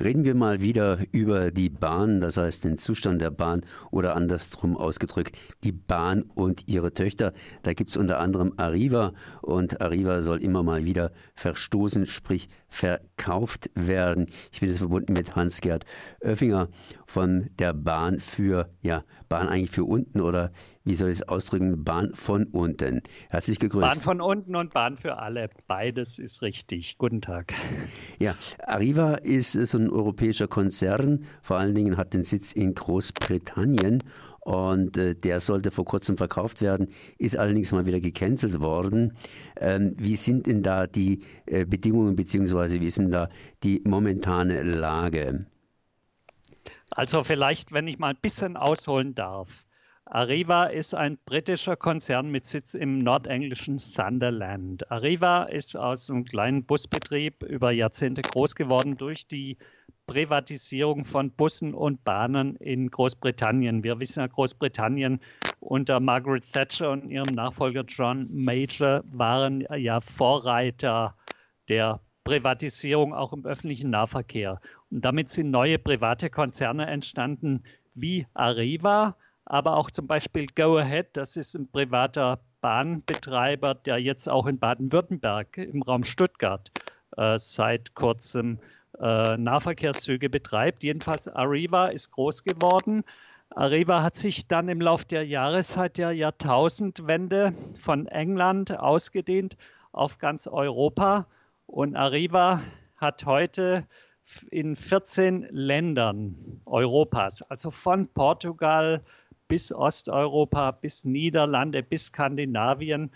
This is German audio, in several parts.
Reden wir mal wieder über die Bahn, das heißt den Zustand der Bahn oder andersrum ausgedrückt, die Bahn und ihre Töchter. Da gibt es unter anderem Arriva und Arriva soll immer mal wieder verstoßen, sprich verkauft werden. Ich bin jetzt verbunden mit Hans-Gerd Oeffinger von der Bahn für, ja, Bahn eigentlich für unten oder wie soll ich es ausdrücken, Bahn von unten. Herzlich gegrüßt. Bahn von unten und Bahn für alle. Beides ist richtig. Guten Tag. Ja, Arriva ist so ein europäischer Konzern, vor allen Dingen hat den Sitz in Großbritannien und äh, der sollte vor kurzem verkauft werden, ist allerdings mal wieder gecancelt worden. Ähm, wie sind denn da die äh, Bedingungen beziehungsweise wie ist denn da die momentane Lage? Also vielleicht, wenn ich mal ein bisschen ausholen darf. Arriva ist ein britischer Konzern mit Sitz im nordenglischen Sunderland. Arriva ist aus einem kleinen Busbetrieb über Jahrzehnte groß geworden durch die Privatisierung von Bussen und Bahnen in Großbritannien. Wir wissen ja, Großbritannien unter Margaret Thatcher und ihrem Nachfolger John Major waren ja Vorreiter der Privatisierung auch im öffentlichen Nahverkehr. Und damit sind neue private Konzerne entstanden wie Arriva, aber auch zum Beispiel Go Ahead, das ist ein privater Bahnbetreiber, der jetzt auch in Baden-Württemberg im Raum Stuttgart äh, seit kurzem äh, Nahverkehrszüge betreibt. Jedenfalls Arriva ist groß geworden. Arriva hat sich dann im Laufe der Jahre seit der Jahrtausendwende von England ausgedehnt auf ganz Europa. Und Arriva hat heute in 14 Ländern Europas, also von Portugal bis Osteuropa, bis Niederlande, bis Skandinavien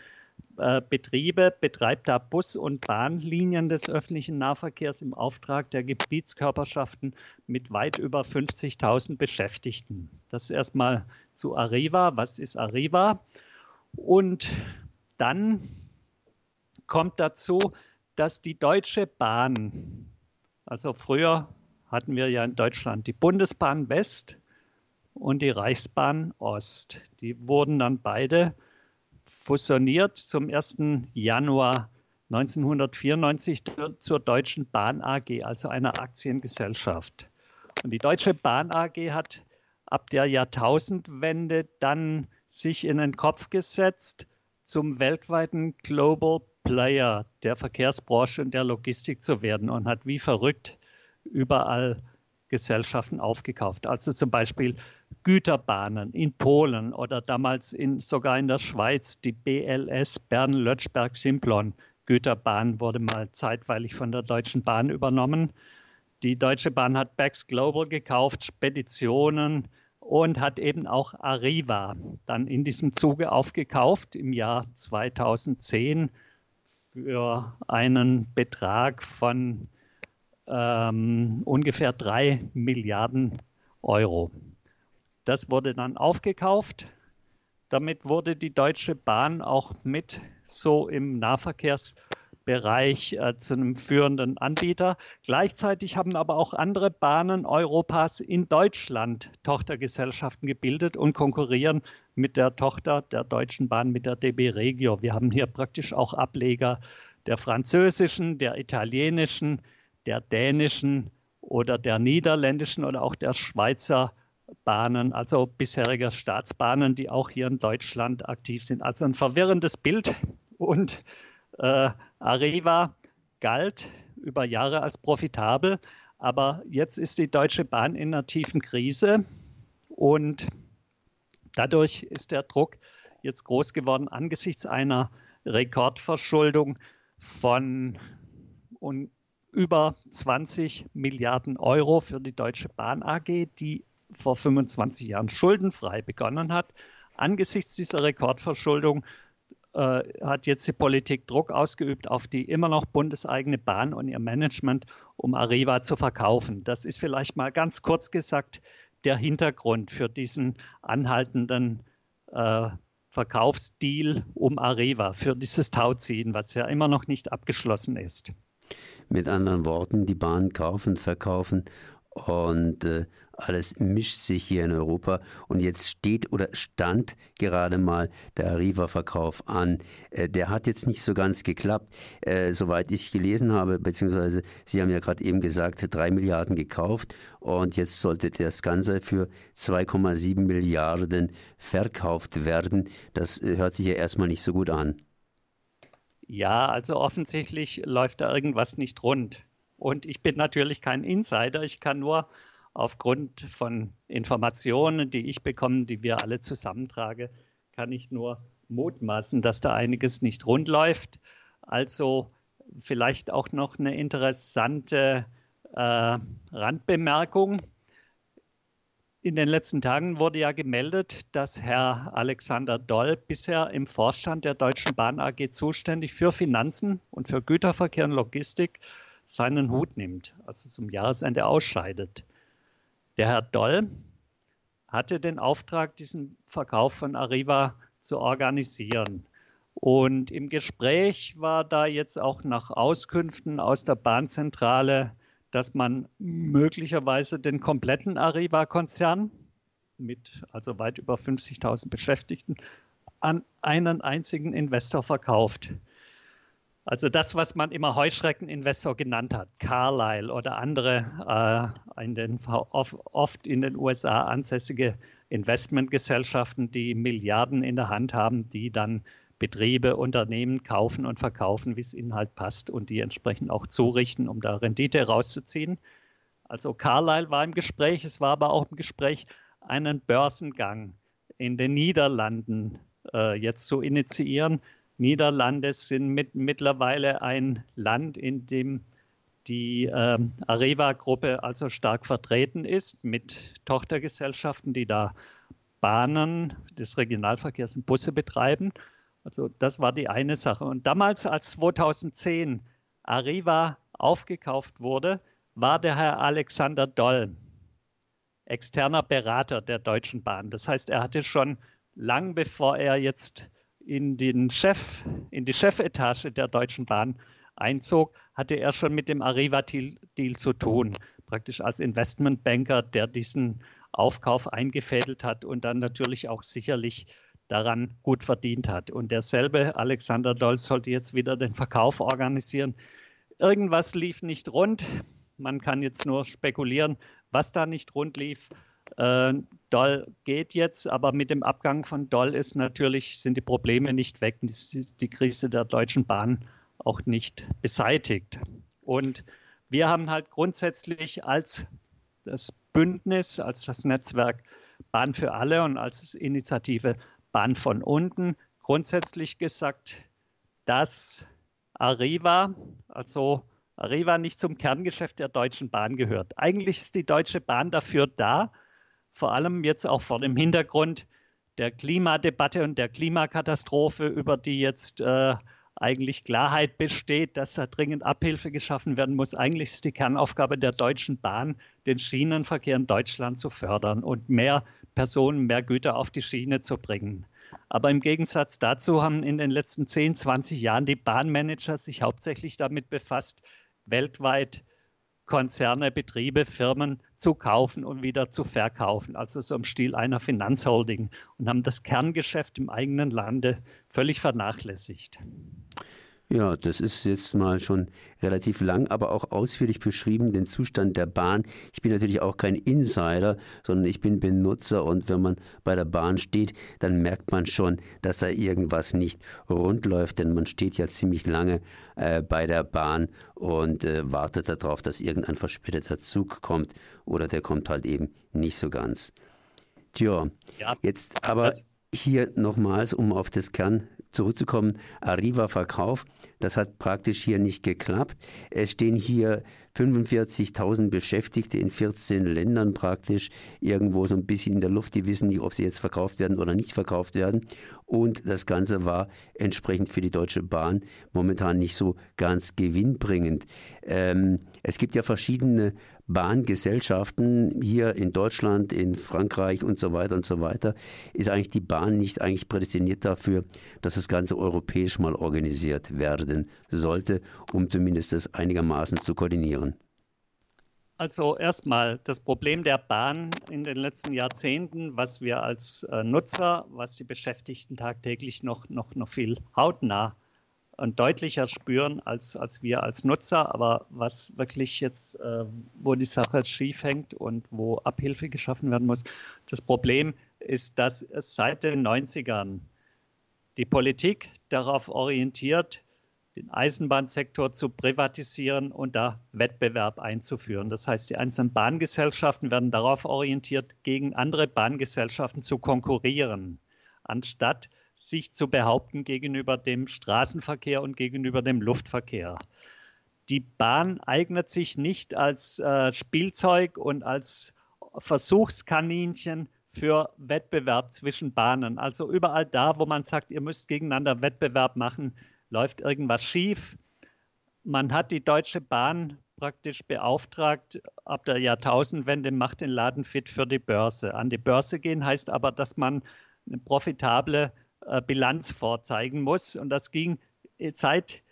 äh, Betriebe, betreibt da Bus- und Bahnlinien des öffentlichen Nahverkehrs im Auftrag der Gebietskörperschaften mit weit über 50.000 Beschäftigten. Das erstmal zu Arriva. Was ist Arriva? Und dann kommt dazu, dass die Deutsche Bahn, also früher hatten wir ja in Deutschland die Bundesbahn West, und die Reichsbahn Ost. Die wurden dann beide fusioniert zum 1. Januar 1994 zur Deutschen Bahn AG, also einer Aktiengesellschaft. Und die Deutsche Bahn AG hat ab der Jahrtausendwende dann sich in den Kopf gesetzt, zum weltweiten Global Player der Verkehrsbranche und der Logistik zu werden und hat wie verrückt überall Gesellschaften aufgekauft. Also zum Beispiel Güterbahnen in Polen oder damals in, sogar in der Schweiz die BLS Bern-Lötschberg-Simplon. Güterbahn wurde mal zeitweilig von der Deutschen Bahn übernommen. Die Deutsche Bahn hat Bax Global gekauft, Speditionen und hat eben auch Arriva dann in diesem Zuge aufgekauft im Jahr 2010 für einen Betrag von ähm, ungefähr drei Milliarden Euro. Das wurde dann aufgekauft. Damit wurde die Deutsche Bahn auch mit so im Nahverkehrsbereich äh, zu einem führenden Anbieter. Gleichzeitig haben aber auch andere Bahnen Europas in Deutschland Tochtergesellschaften gebildet und konkurrieren mit der Tochter der Deutschen Bahn, mit der DB Regio. Wir haben hier praktisch auch Ableger der französischen, der italienischen, der dänischen oder der niederländischen oder auch der Schweizer Bahnen, also bisheriger Staatsbahnen, die auch hier in Deutschland aktiv sind. Also ein verwirrendes Bild. Und äh, Arriva galt über Jahre als profitabel, aber jetzt ist die Deutsche Bahn in einer tiefen Krise und dadurch ist der Druck jetzt groß geworden angesichts einer Rekordverschuldung von und über 20 Milliarden Euro für die Deutsche Bahn AG, die vor 25 Jahren schuldenfrei begonnen hat. Angesichts dieser Rekordverschuldung äh, hat jetzt die Politik Druck ausgeübt auf die immer noch bundeseigene Bahn und ihr Management, um Arriva zu verkaufen. Das ist vielleicht mal ganz kurz gesagt der Hintergrund für diesen anhaltenden äh, Verkaufsdeal um Arriva, für dieses Tauziehen, was ja immer noch nicht abgeschlossen ist. Mit anderen Worten, die Bahn kaufen, verkaufen und äh, alles mischt sich hier in Europa und jetzt steht oder stand gerade mal der Arriva-Verkauf an. Äh, der hat jetzt nicht so ganz geklappt, äh, soweit ich gelesen habe, beziehungsweise Sie haben ja gerade eben gesagt, drei Milliarden gekauft und jetzt sollte das Ganze für 2,7 Milliarden verkauft werden. Das äh, hört sich ja erstmal nicht so gut an. Ja, also offensichtlich läuft da irgendwas nicht rund. Und ich bin natürlich kein Insider. Ich kann nur aufgrund von Informationen, die ich bekomme, die wir alle zusammentragen, kann ich nur mutmaßen, dass da einiges nicht rund läuft. Also vielleicht auch noch eine interessante äh, Randbemerkung. In den letzten Tagen wurde ja gemeldet, dass Herr Alexander Doll bisher im Vorstand der Deutschen Bahn AG zuständig für Finanzen und für Güterverkehr und Logistik seinen Hut nimmt, also zum Jahresende ausscheidet. Der Herr Doll hatte den Auftrag, diesen Verkauf von Arriva zu organisieren. Und im Gespräch war da jetzt auch nach Auskünften aus der Bahnzentrale, dass man möglicherweise den kompletten Arriva-Konzern mit also weit über 50.000 Beschäftigten an einen einzigen Investor verkauft. Also das, was man immer Heuschreckeninvestor genannt hat, Carlyle oder andere äh, in den, oft in den USA ansässige Investmentgesellschaften, die Milliarden in der Hand haben, die dann Betriebe, Unternehmen kaufen und verkaufen, wie es ihnen halt passt und die entsprechend auch zurichten, um da Rendite rauszuziehen. Also Carlyle war im Gespräch, es war aber auch im Gespräch, einen Börsengang in den Niederlanden äh, jetzt zu initiieren Niederlande sind mit, mittlerweile ein Land, in dem die äh, Areva-Gruppe also stark vertreten ist mit Tochtergesellschaften, die da Bahnen des Regionalverkehrs und Busse betreiben. Also das war die eine Sache. Und damals, als 2010 Arriva aufgekauft wurde, war der Herr Alexander Doll externer Berater der Deutschen Bahn. Das heißt, er hatte schon lang bevor er jetzt in den Chef, in die Chefetage der Deutschen Bahn einzog, hatte er schon mit dem Arriva-Deal zu tun, praktisch als Investmentbanker, der diesen Aufkauf eingefädelt hat und dann natürlich auch sicherlich daran gut verdient hat. Und derselbe Alexander Doll sollte jetzt wieder den Verkauf organisieren. Irgendwas lief nicht rund. Man kann jetzt nur spekulieren, was da nicht rund lief. Äh, Doll geht jetzt, aber mit dem Abgang von Doll ist natürlich, sind die Probleme nicht weg, die, die Krise der Deutschen Bahn auch nicht beseitigt. Und wir haben halt grundsätzlich als das Bündnis, als das Netzwerk Bahn für alle und als Initiative Bahn von unten grundsätzlich gesagt, dass Arriva, also Arriva nicht zum Kerngeschäft der Deutschen Bahn gehört. Eigentlich ist die Deutsche Bahn dafür da, vor allem jetzt auch vor dem Hintergrund der Klimadebatte und der Klimakatastrophe, über die jetzt äh, eigentlich Klarheit besteht, dass da dringend Abhilfe geschaffen werden muss. Eigentlich ist die Kernaufgabe der Deutschen Bahn, den Schienenverkehr in Deutschland zu fördern und mehr Personen, mehr Güter auf die Schiene zu bringen. Aber im Gegensatz dazu haben in den letzten 10, 20 Jahren die Bahnmanager sich hauptsächlich damit befasst, weltweit Konzerne, Betriebe, Firmen zu kaufen und wieder zu verkaufen, also so im Stil einer Finanzholding und haben das Kerngeschäft im eigenen Lande völlig vernachlässigt. Ja, das ist jetzt mal schon relativ lang, aber auch ausführlich beschrieben, den Zustand der Bahn. Ich bin natürlich auch kein Insider, sondern ich bin Benutzer und wenn man bei der Bahn steht, dann merkt man schon, dass da irgendwas nicht rund läuft, denn man steht ja ziemlich lange äh, bei der Bahn und äh, wartet darauf, dass irgendein verspäteter Zug kommt oder der kommt halt eben nicht so ganz. Tja, ja. jetzt aber hier nochmals, um auf das Kern zurückzukommen, Arriva-Verkauf, das hat praktisch hier nicht geklappt. Es stehen hier 45.000 Beschäftigte in 14 Ländern praktisch irgendwo so ein bisschen in der Luft. Die wissen nicht, ob sie jetzt verkauft werden oder nicht verkauft werden. Und das Ganze war entsprechend für die Deutsche Bahn momentan nicht so ganz gewinnbringend. Ähm, es gibt ja verschiedene Bahngesellschaften hier in Deutschland, in Frankreich und so weiter und so weiter. Ist eigentlich die Bahn nicht eigentlich prädestiniert dafür, dass das Ganze europäisch mal organisiert werden sollte, um zumindest das einigermaßen zu koordinieren? Also erstmal das Problem der Bahn in den letzten Jahrzehnten, was wir als äh, Nutzer, was die Beschäftigten tagtäglich noch, noch, noch viel hautnah und deutlicher spüren als, als wir als Nutzer, aber was wirklich jetzt, äh, wo die Sache schief hängt und wo Abhilfe geschaffen werden muss. Das Problem ist, dass es seit den 90ern die Politik darauf orientiert, den Eisenbahnsektor zu privatisieren und da Wettbewerb einzuführen. Das heißt, die einzelnen Bahngesellschaften werden darauf orientiert, gegen andere Bahngesellschaften zu konkurrieren, anstatt sich zu behaupten gegenüber dem Straßenverkehr und gegenüber dem Luftverkehr. Die Bahn eignet sich nicht als äh, Spielzeug und als Versuchskaninchen für Wettbewerb zwischen Bahnen. Also überall da, wo man sagt, ihr müsst gegeneinander Wettbewerb machen, läuft irgendwas schief. Man hat die Deutsche Bahn praktisch beauftragt, ab der Jahrtausendwende macht den Laden fit für die Börse. An die Börse gehen heißt aber, dass man eine profitable äh, Bilanz vorzeigen muss. Und das ging seit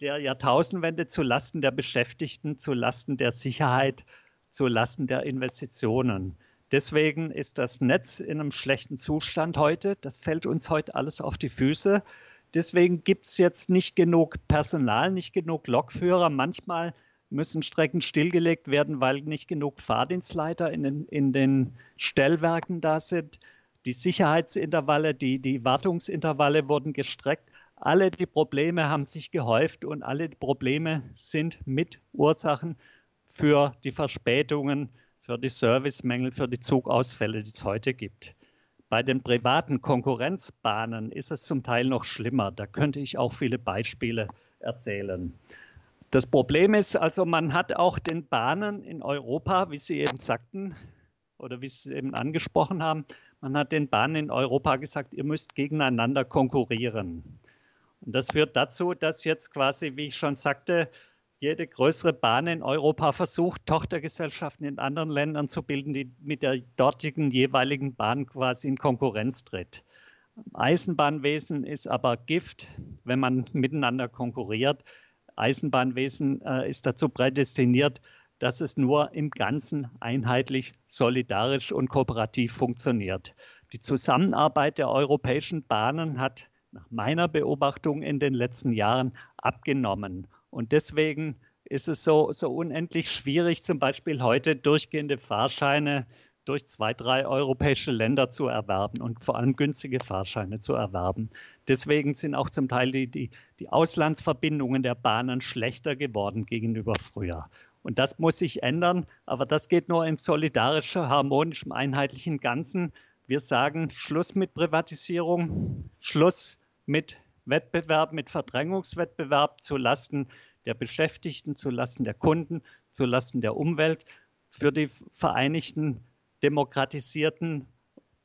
der Jahrtausendwende zu Lasten der Beschäftigten, zu Lasten der Sicherheit, zu Lasten der Investitionen. Deswegen ist das Netz in einem schlechten Zustand heute. Das fällt uns heute alles auf die Füße. Deswegen gibt es jetzt nicht genug Personal, nicht genug Lokführer. Manchmal müssen Strecken stillgelegt werden, weil nicht genug Fahrdienstleiter in den, in den Stellwerken da sind. Die Sicherheitsintervalle, die, die Wartungsintervalle wurden gestreckt. Alle die Probleme haben sich gehäuft und alle Probleme sind mit Ursachen für die Verspätungen, für die Servicemängel, für die Zugausfälle, die es heute gibt. Bei den privaten Konkurrenzbahnen ist es zum Teil noch schlimmer. Da könnte ich auch viele Beispiele erzählen. Das Problem ist also, man hat auch den Bahnen in Europa, wie Sie eben sagten oder wie Sie eben angesprochen haben, man hat den Bahnen in Europa gesagt, ihr müsst gegeneinander konkurrieren. Und das führt dazu, dass jetzt quasi, wie ich schon sagte, jede größere Bahn in Europa versucht, Tochtergesellschaften in anderen Ländern zu bilden, die mit der dortigen jeweiligen Bahn quasi in Konkurrenz tritt. Eisenbahnwesen ist aber Gift, wenn man miteinander konkurriert. Eisenbahnwesen äh, ist dazu prädestiniert, dass es nur im Ganzen einheitlich, solidarisch und kooperativ funktioniert. Die Zusammenarbeit der europäischen Bahnen hat nach meiner Beobachtung in den letzten Jahren abgenommen. Und deswegen ist es so, so unendlich schwierig, zum Beispiel heute durchgehende Fahrscheine durch zwei, drei europäische Länder zu erwerben und vor allem günstige Fahrscheine zu erwerben. Deswegen sind auch zum Teil die, die, die Auslandsverbindungen der Bahnen schlechter geworden gegenüber früher. Und das muss sich ändern, aber das geht nur im solidarischen, harmonischen, einheitlichen Ganzen. Wir sagen Schluss mit Privatisierung, Schluss mit Wettbewerb, mit Verdrängungswettbewerb zu Lasten der Beschäftigten, zu Lasten der Kunden, zu Lasten der Umwelt für die vereinigten demokratisierten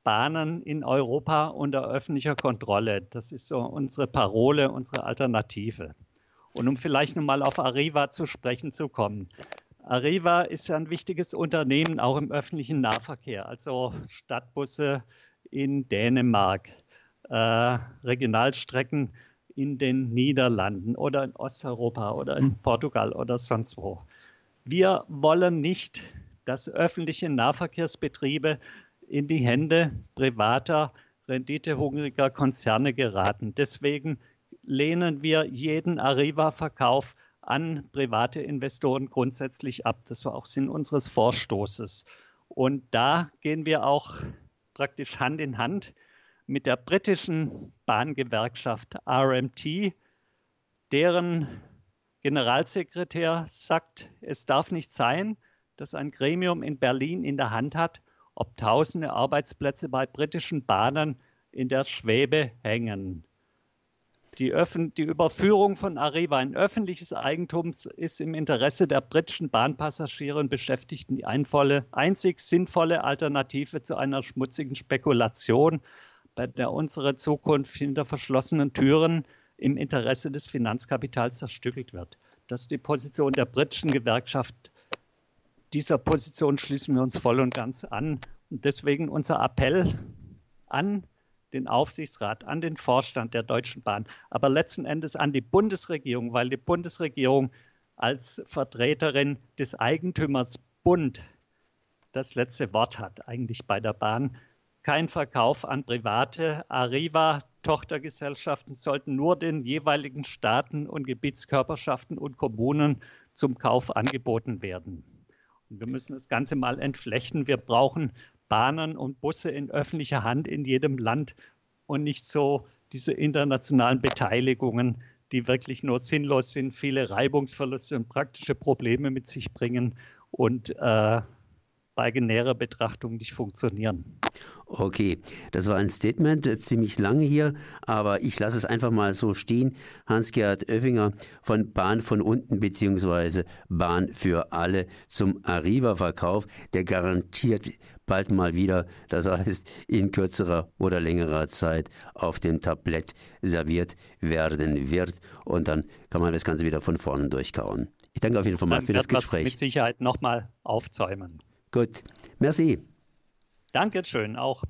Bahnen in Europa unter öffentlicher Kontrolle. Das ist so unsere Parole, unsere Alternative. Und um vielleicht nochmal auf Arriva zu sprechen zu kommen. Arriva ist ein wichtiges Unternehmen auch im öffentlichen Nahverkehr, also Stadtbusse in Dänemark, äh, Regionalstrecken in den Niederlanden oder in Osteuropa oder in Portugal oder sonst wo. Wir wollen nicht, dass öffentliche Nahverkehrsbetriebe in die Hände privater, renditehungriger Konzerne geraten. Deswegen lehnen wir jeden Arriva-Verkauf an private Investoren grundsätzlich ab. Das war auch Sinn unseres Vorstoßes. Und da gehen wir auch praktisch Hand in Hand mit der britischen Bahngewerkschaft RMT, deren Generalsekretär sagt, es darf nicht sein, dass ein Gremium in Berlin in der Hand hat, ob tausende Arbeitsplätze bei britischen Bahnen in der Schwebe hängen. Die, die, Überführung von Arriva in öffentliches Eigentum ist im Interesse der britischen Bahnpassagiere und Beschäftigten die einvolle, einzig sinnvolle Alternative zu einer schmutzigen Spekulation, bei der unsere Zukunft hinter verschlossenen Türen im Interesse des Finanzkapitals zerstückelt wird. Das ist die Position der britischen Gewerkschaft. Dieser Position schließen wir uns voll und ganz an. Und deswegen unser Appell an den Aufsichtsrat, an den Vorstand der Deutschen Bahn, aber letzten Endes an die Bundesregierung, weil die Bundesregierung als Vertreterin des Eigentümers Bund das letzte Wort hat, eigentlich bei der Bahn. Kein Verkauf an private Arriva. Tochtergesellschaften sollten nur den jeweiligen Staaten und Gebietskörperschaften und Kommunen zum Kauf angeboten werden. Und wir müssen das Ganze mal entflechten. Wir brauchen Bahnen und Busse in öffentlicher Hand in jedem Land und nicht so diese internationalen Beteiligungen, die wirklich nur sinnlos sind, viele Reibungsverluste und praktische Probleme mit sich bringen und äh, bei näherer Betrachtung nicht funktionieren. Okay, das war ein Statement, äh, ziemlich lange hier, aber ich lasse es einfach mal so stehen. Hans-Gerhard Oeffinger von Bahn von unten bzw. Bahn für alle zum Arriva-Verkauf, der garantiert bald mal wieder, das heißt in kürzerer oder längerer Zeit, auf dem Tablett serviert werden wird. Und dann kann man das Ganze wieder von vorne durchkauen. Ich danke auf jeden Fall mal dann für das Gespräch. mit Sicherheit nochmal aufzäumen. Gut, merci. Dankeschön auch.